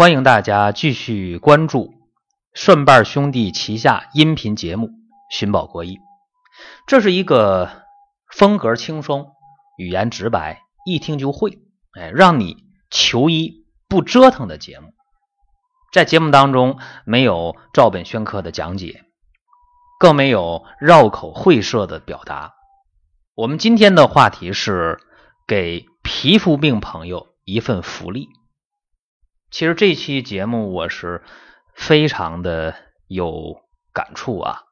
欢迎大家继续关注顺瓣兄弟旗下音频节目《寻宝国医》，这是一个风格轻松、语言直白、一听就会，哎，让你求医不折腾的节目。在节目当中，没有照本宣科的讲解，更没有绕口晦涩的表达。我们今天的话题是给皮肤病朋友一份福利。其实这期节目我是非常的有感触啊，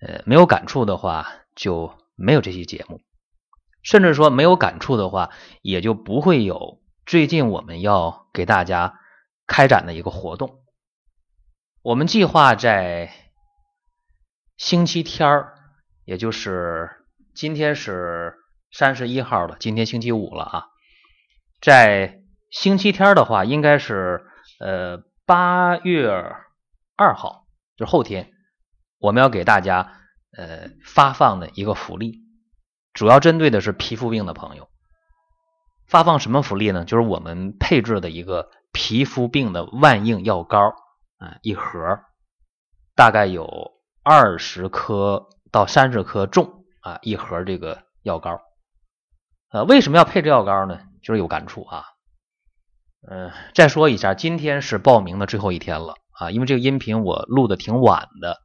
呃，没有感触的话就没有这期节目，甚至说没有感触的话，也就不会有最近我们要给大家开展的一个活动。我们计划在星期天儿，也就是今天是三十一号了，今天星期五了啊，在。星期天的话，应该是呃八月二号，就是后天，我们要给大家呃发放的一个福利，主要针对的是皮肤病的朋友。发放什么福利呢？就是我们配置的一个皮肤病的万应药膏啊，一盒，大概有二十颗到三十颗重啊，一盒这个药膏。呃，为什么要配这药膏呢？就是有感触啊。嗯，再说一下，今天是报名的最后一天了啊！因为这个音频我录的挺晚的，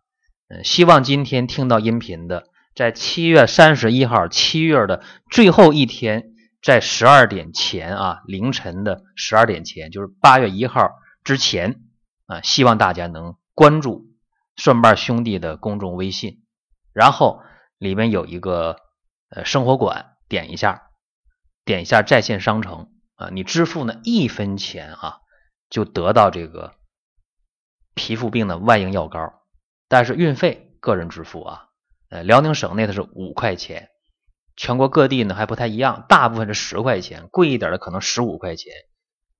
嗯，希望今天听到音频的，在七月三十一号，七月的最后一天，在十二点前啊，凌晨的十二点前，就是八月一号之前啊，希望大家能关注顺瓣兄弟的公众微信，然后里面有一个呃生活馆，点一下，点一下在线商城。啊，你支付呢一分钱啊，就得到这个皮肤病的外用药膏，但是运费个人支付啊。呃，辽宁省内的是五块钱，全国各地呢还不太一样，大部分是十块钱，贵一点的可能十五块钱。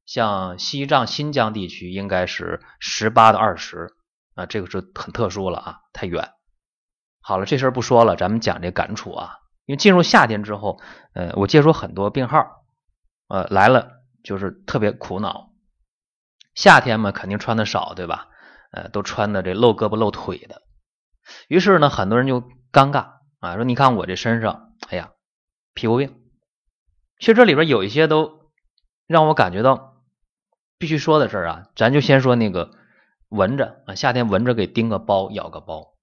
像西藏、新疆地区应该是十八到二十啊，这个是很特殊了啊，太远。好了，这事儿不说了，咱们讲这感触啊，因为进入夏天之后，呃，我接触很多病号。呃，来了就是特别苦恼。夏天嘛，肯定穿的少，对吧？呃，都穿的这露胳膊露腿的。于是呢，很多人就尴尬啊，说：“你看我这身上，哎呀，皮肤病。”其实这里边有一些都让我感觉到必须说的事儿啊。咱就先说那个蚊子啊，夏天蚊子给叮个包、咬个包。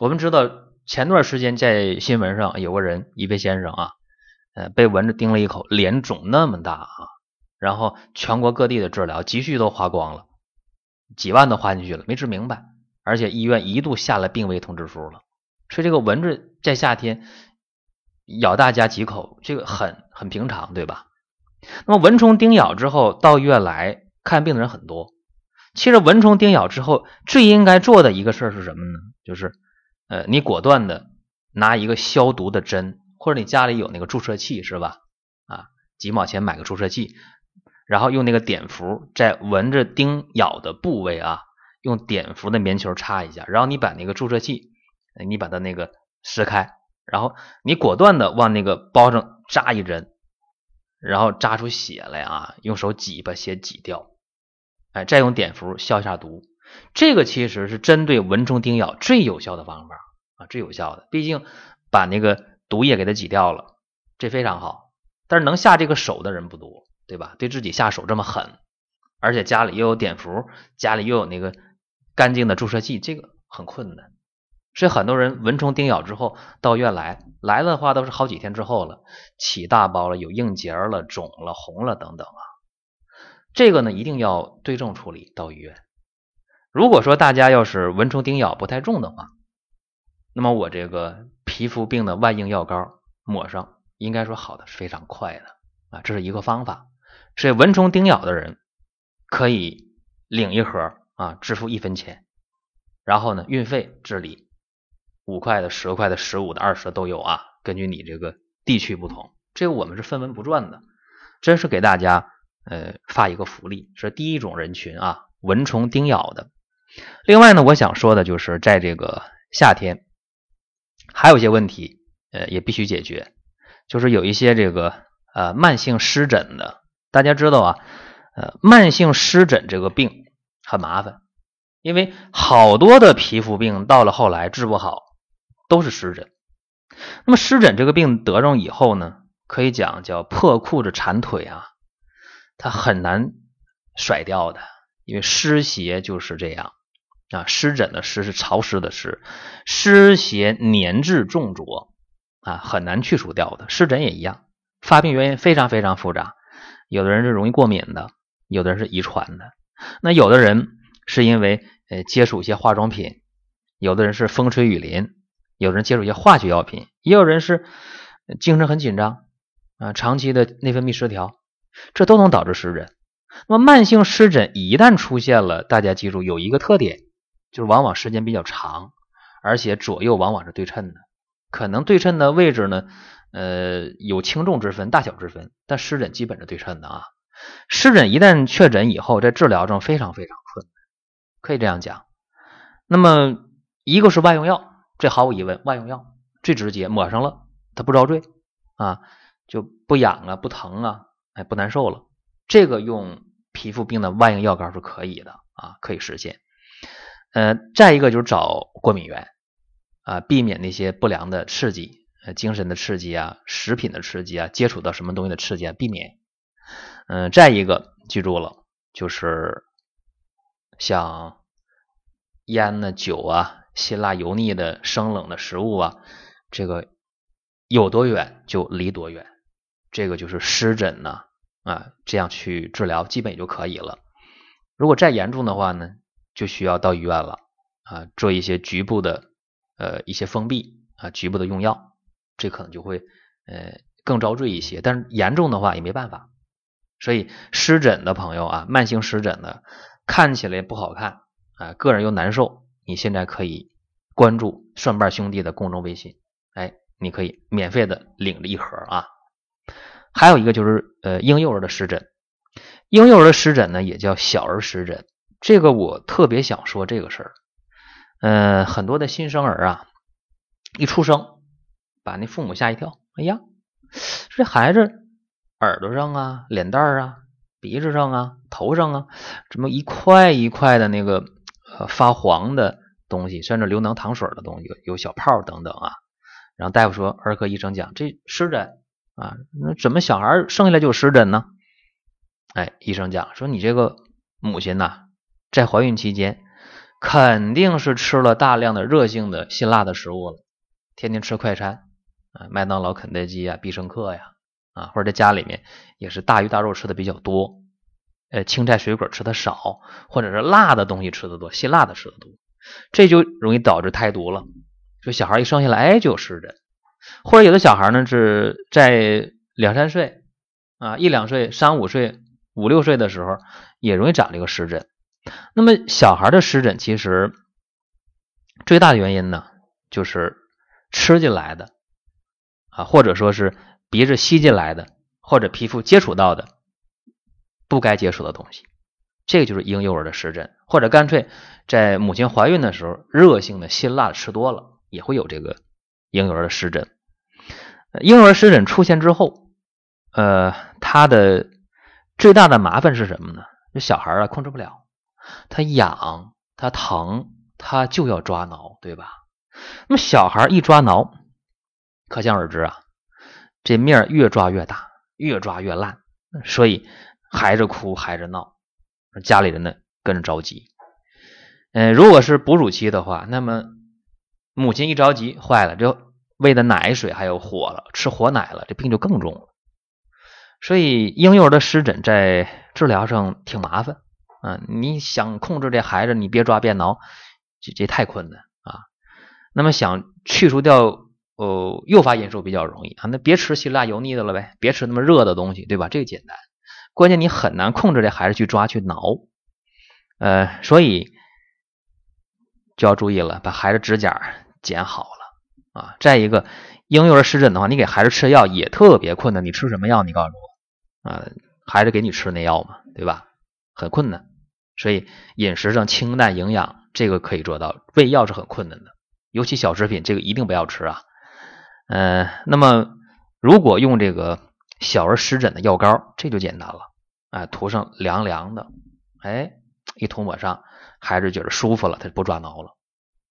我们知道前段时间在新闻上有个人，一位先生啊。呃，被蚊子叮了一口，脸肿那么大啊，然后全国各地的治疗积蓄都花光了，几万都花进去了，没治明白，而且医院一度下了病危通知书了。所以这个蚊子在夏天咬大家几口，这个很很平常，对吧？那么蚊虫叮咬之后到医院来看病的人很多，其实蚊虫叮咬之后最应该做的一个事儿是什么呢？就是呃，你果断的拿一个消毒的针。或者你家里有那个注射器是吧？啊，几毛钱买个注射器，然后用那个碘伏在蚊子叮咬的部位啊，用碘伏的棉球插一下，然后你把那个注射器，你把它那个撕开，然后你果断的往那个包上扎一针，然后扎出血来啊，用手挤把血挤掉，哎，再用碘伏消一下毒，这个其实是针对蚊虫叮咬最有效的方法啊，最有效的，毕竟把那个。毒液给它挤掉了，这非常好。但是能下这个手的人不多，对吧？对自己下手这么狠，而且家里又有碘伏，家里又有那个干净的注射器，这个很困难。所以很多人蚊虫叮咬之后到医院来，来了的话都是好几天之后了，起大包了，有硬结了，肿了，红了等等啊。这个呢一定要对症处理，到医院。如果说大家要是蚊虫叮咬不太重的话，那么我这个。皮肤病的外应药膏抹上，应该说好的是非常快的啊，这是一个方法。所以蚊虫叮咬的人可以领一盒啊，支付一分钱，然后呢，运费自理，五块的、十块的、十五的、二十的都有啊，根据你这个地区不同，这个我们是分文不赚的，真是给大家呃发一个福利，是第一种人群啊，蚊虫叮咬的。另外呢，我想说的就是在这个夏天。还有一些问题，呃，也必须解决，就是有一些这个呃慢性湿疹的，大家知道啊，呃，慢性湿疹这个病很麻烦，因为好多的皮肤病到了后来治不好，都是湿疹。那么湿疹这个病得上以后呢，可以讲叫破裤子缠腿啊，它很难甩掉的，因为湿邪就是这样啊。湿疹的湿是潮湿的湿，湿邪粘滞重浊啊，很难去除掉的。湿疹也一样，发病原因非常非常复杂，有的人是容易过敏的，有的人是遗传的，那有的人是因为呃接触一些化妆品，有的人是风吹雨淋。有的人接触一些化学药品，也有人是精神很紧张啊，长期的内分泌失调，这都能导致湿疹。那么慢性湿疹一旦出现了，大家记住有一个特点，就是往往时间比较长，而且左右往往是对称的。可能对称的位置呢，呃，有轻重之分、大小之分，但湿疹基本是对称的啊。湿疹一旦确诊以后，在治疗中非常非常困难，可以这样讲。那么一个是外用药。这毫无疑问，外用药最直接，抹上了它不遭罪啊，就不痒了，不疼啊，哎，不难受了。这个用皮肤病的外用药膏是可以的啊，可以实现。呃，再一个就是找过敏源啊，避免那些不良的刺激，呃，精神的刺激啊，食品的刺激啊，接触到什么东西的刺激啊，避免。嗯，再一个记住了，就是像烟呢、酒啊。辛辣油腻的生冷的食物啊，这个有多远就离多远，这个就是湿疹呢啊，这样去治疗基本就可以了。如果再严重的话呢，就需要到医院了啊，做一些局部的呃一些封闭啊，局部的用药，这可能就会呃更遭罪一些。但是严重的话也没办法，所以湿疹的朋友啊，慢性湿疹的看起来不好看啊，个人又难受。你现在可以关注蒜瓣兄弟的公众微信，哎，你可以免费的领着一盒啊。还有一个就是呃婴幼儿的湿疹，婴幼儿的湿疹呢也叫小儿湿疹，这个我特别想说这个事儿。嗯，很多的新生儿啊，一出生把那父母吓一跳，哎呀，这孩子耳朵上啊、脸蛋儿啊、鼻子上啊、头上啊，怎么一块一块的那个？发黄的东西，甚至流脓淌水的东西，有有小泡等等啊。然后大夫说，儿科医生讲，这湿疹啊，那怎么小孩生下来就有湿疹呢？哎，医生讲说，你这个母亲呐，在怀孕期间肯定是吃了大量的热性的辛辣的食物了，天天吃快餐啊，麦当劳、肯德基啊，必胜客呀，啊，或者在家里面也是大鱼大肉吃的比较多。呃，青菜水果吃的少，或者是辣的东西吃的多，辛辣的吃的多，这就容易导致胎毒了。就小孩一生下来，哎，就有湿疹，或者有的小孩呢是在两三岁啊，一两岁、三五岁、五六岁的时候，也容易长这个湿疹。那么小孩的湿疹其实最大的原因呢，就是吃进来的啊，或者说是鼻子吸进来的，或者皮肤接触到的。不该接触的东西，这个就是婴幼儿的湿疹，或者干脆在母亲怀孕的时候，热性的辛辣吃多了，也会有这个婴幼儿的湿疹。婴幼儿湿疹出现之后，呃，它的最大的麻烦是什么呢？这小孩啊控制不了，他痒，他疼，他就要抓挠，对吧？那么小孩一抓挠，可想而知啊，这面越抓越大，越抓越烂，所以。孩子哭，孩子闹，家里人呢跟着着急。嗯，如果是哺乳期的话，那么母亲一着急，坏了，这喂的奶水还有火了，吃火奶了，这病就更重了。所以婴幼儿的湿疹在治疗上挺麻烦啊。你想控制这孩子，你别抓别挠，这这太困难啊。那么想去除掉呃诱发因素比较容易啊，那别吃辛辣油腻的了呗，别吃那么热的东西，对吧？这个简单。关键你很难控制这孩子去抓去挠，呃，所以就要注意了，把孩子指甲剪好了啊。再一个，婴幼儿湿疹的话，你给孩子吃药也特别困难。你吃什么药？你告诉我啊，孩子给你吃那药嘛，对吧？很困难，所以饮食上清淡营养这个可以做到，喂药是很困难的，尤其小食品这个一定不要吃啊。嗯，那么如果用这个。小儿湿疹的药膏，这就简单了啊，涂上凉凉的，哎，一涂抹上，孩子觉得舒服了，他就不抓挠了。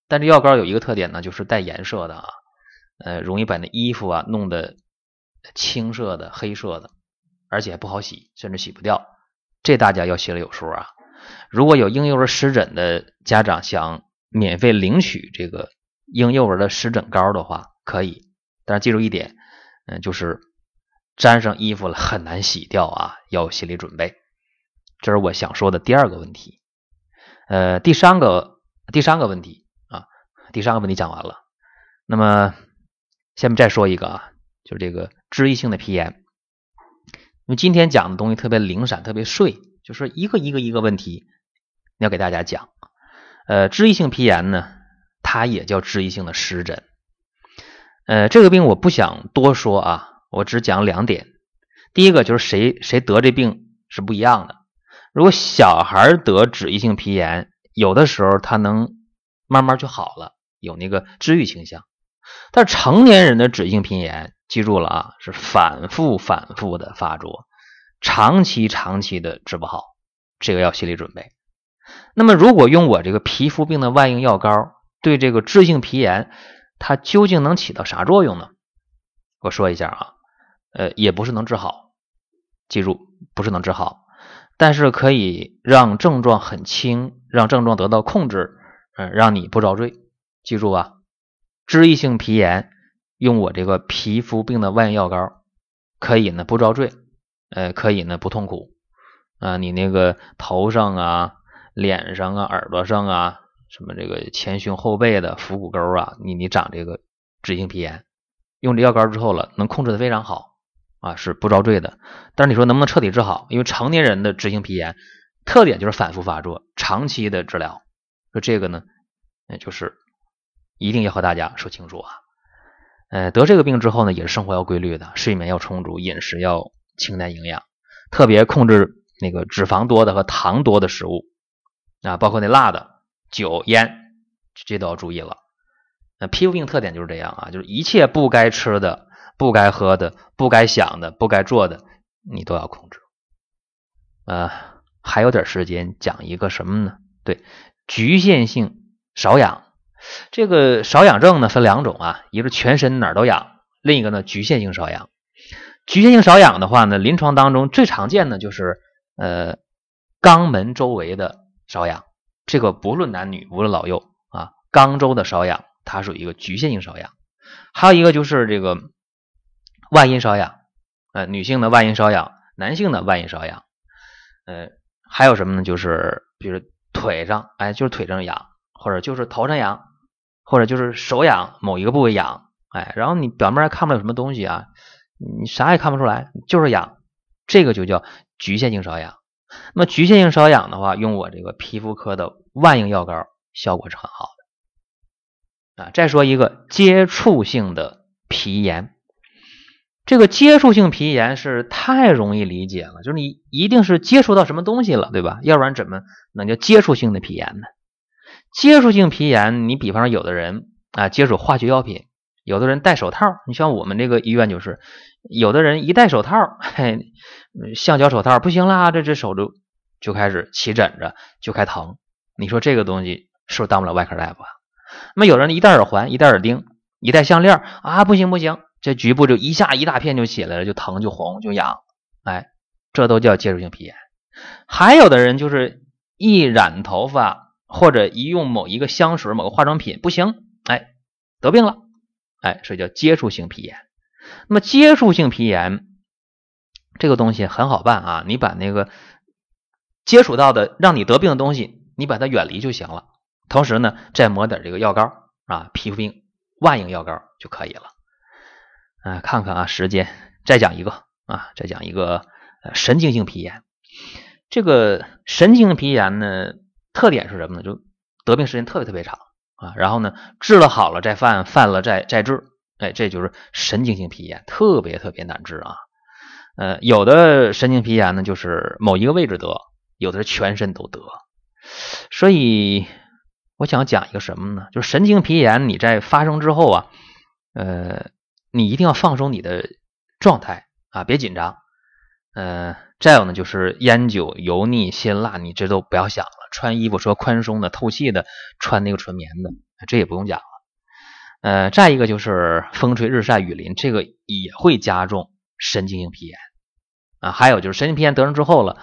但这药膏有一个特点呢，就是带颜色的啊，呃，容易把那衣服啊弄得青色的、黑色的，而且还不好洗，甚至洗不掉。这大家要心里有数啊。如果有婴幼儿湿疹的家长想免费领取这个婴幼儿的湿疹膏的话，可以，但是记住一点，嗯，就是沾上衣服了很难洗掉啊，要有心理准备。这是我想说的第二个问题。呃，第三个第三个问题啊，第三个问题讲完了。那么下面再说一个啊，就是这个脂溢性的皮炎。因为今天讲的东西特别零散，特别碎，就是一个一个一个问题要给大家讲。呃，脂溢性皮炎呢，它也叫脂溢性的湿疹。呃，这个病我不想多说啊，我只讲两点。第一个就是谁谁得这病是不一样的。如果小孩得脂溢性皮炎，有的时候他能慢慢就好了，有那个治愈倾向。但成年人的脂溢性皮炎，记住了啊，是反复反复的发作，长期长期的治不好，这个要心理准备。那么，如果用我这个皮肤病的外用药膏对这个脂性皮炎，它究竟能起到啥作用呢？我说一下啊，呃，也不是能治好，记住不是能治好，但是可以让症状很轻，让症状得到控制，嗯，让你不遭罪。记住啊，脂溢性皮炎用我这个皮肤病的外用药膏，可以呢不遭罪，呃，可以呢不痛苦啊，你那个头上啊。脸上啊，耳朵上啊，什么这个前胸后背的腹股沟啊，你你长这个脂性皮炎，用这药膏之后了，能控制的非常好啊，是不遭罪的。但是你说能不能彻底治好？因为成年人的脂性皮炎特点就是反复发作，长期的治疗，说这个呢，那就是一定要和大家说清楚啊。呃，得这个病之后呢，也是生活要规律的，睡眠要充足，饮食要清淡营养，特别控制那个脂肪多的和糖多的食物。啊，包括那辣的、酒、烟，这都要注意了。那皮肤病特点就是这样啊，就是一切不该吃的、不该喝的、不该想的、不该做的，你都要控制。呃，还有点时间讲一个什么呢？对，局限性少痒。这个少痒症呢分两种啊，一个是全身哪儿都痒，另一个呢局限性少痒。局限性少痒的话呢，临床当中最常见的就是呃肛门周围的。瘙痒，这个不论男女，无论老幼啊，肛周的瘙痒，它属于一个局限性瘙痒。还有一个就是这个外阴瘙痒，呃，女性的外阴瘙痒，男性的外阴瘙痒，呃，还有什么呢？就是比如腿上，哎，就是腿上痒，或者就是头上痒，或者就是手痒，某一个部位痒，哎，然后你表面看不了什么东西啊，你啥也看不出来，就是痒，这个就叫局限性瘙痒。那么局限性瘙痒的话，用我这个皮肤科的万应药膏效果是很好的啊。再说一个接触性的皮炎，这个接触性皮炎是太容易理解了，就是你一定是接触到什么东西了，对吧？要不然怎么能叫接触性的皮炎呢？接触性皮炎，你比方说有的人啊接触化学药品，有的人戴手套，你像我们这个医院就是，有的人一戴手套，嘿。橡胶手套不行啦，这只手就就开始起疹子，就开疼。你说这个东西是不是当不了外科大夫啊？那么有人一戴耳环，一戴耳钉，一戴项链啊，不行不行，这局部就一下一大片就起来了，就疼就红就痒，哎，这都叫接触性皮炎。还有的人就是一染头发或者一用某一个香水、某个化妆品不行，哎，得病了，哎，所以叫接触性皮炎。那么接触性皮炎。这个东西很好办啊，你把那个接触到的让你得病的东西，你把它远离就行了。同时呢，再抹点这个药膏啊，皮肤病万应药膏就可以了。啊，看看啊，时间再讲一个啊，再讲一个神经性皮炎。这个神经性皮炎呢，特点是什么呢？就得病时间特别特别长啊，然后呢，治了好了再犯，犯了再再治，哎，这就是神经性皮炎，特别特别难治啊。呃，有的神经皮炎呢，就是某一个位置得；有的是全身都得。所以我想讲一个什么呢？就是神经皮炎，你在发生之后啊，呃，你一定要放松你的状态啊，别紧张。呃，再有呢就是烟酒、油腻、辛辣，你这都不要想了。穿衣服说宽松的、透气的，穿那个纯棉的，这也不用讲了。呃，再一个就是风吹日晒雨淋，这个也会加重神经性皮炎啊。还有就是神经皮炎得上之后了，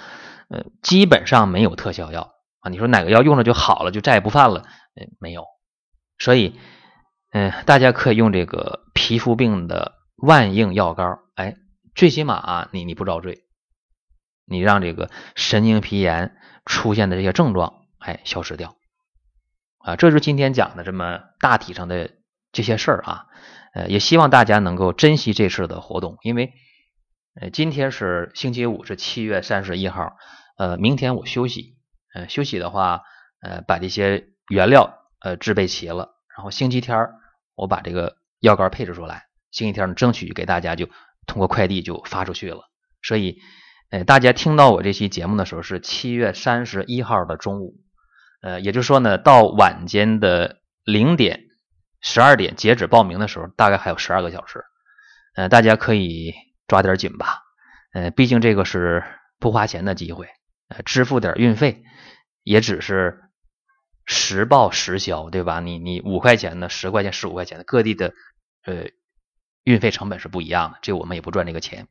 呃，基本上没有特效药啊。你说哪个药用了就好了，就再也不犯了？呃，没有。所以，嗯，大家可以用这个皮肤病的万应药膏，哎，最起码啊你你不遭罪，你让这个神经皮炎出现的这些症状哎消失掉啊。这就是今天讲的这么大体上的。这些事儿啊，呃，也希望大家能够珍惜这次的活动，因为呃，今天是星期五，是七月三十一号，呃，明天我休息，呃，休息的话，呃，把这些原料呃制备齐了，然后星期天我把这个药膏配置出来，星期天争取给大家就通过快递就发出去了。所以，呃，大家听到我这期节目的时候是七月三十一号的中午，呃，也就是说呢，到晚间的零点。十二点截止报名的时候，大概还有十二个小时，呃，大家可以抓点紧吧，呃，毕竟这个是不花钱的机会，呃，支付点运费也只是实报实销，对吧？你你五块钱的、十块钱、十五块钱的，各地的呃运费成本是不一样的，这我们也不赚这个钱。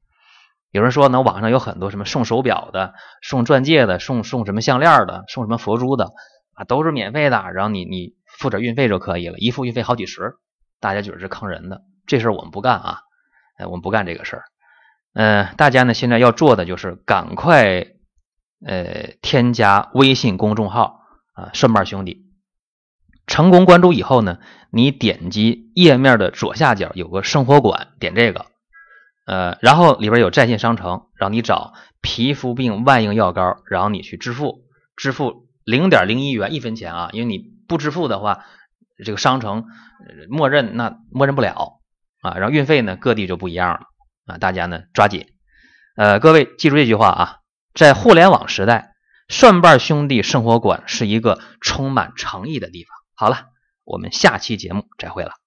有人说呢，网上有很多什么送手表的、送钻戒的、送送什么项链的、送什么佛珠的啊，都是免费的，然后你你。付点运费就可以了，一付运费好几十，大家觉得是坑人的，这事儿我们不干啊，哎，我们不干这个事儿。嗯，大家呢现在要做的就是赶快呃添加微信公众号啊，顺瓣兄弟，成功关注以后呢，你点击页面的左下角有个生活馆，点这个，呃，然后里边有在线商城，让你找皮肤病万应药膏，然后你去支付，支付零点零一元一分钱啊，因为你。不支付的话，这个商城默认那默认不了啊，然后运费呢各地就不一样了啊，大家呢抓紧，呃，各位记住这句话啊，在互联网时代，蒜瓣兄弟生活馆是一个充满诚意的地方。好了，我们下期节目再会了。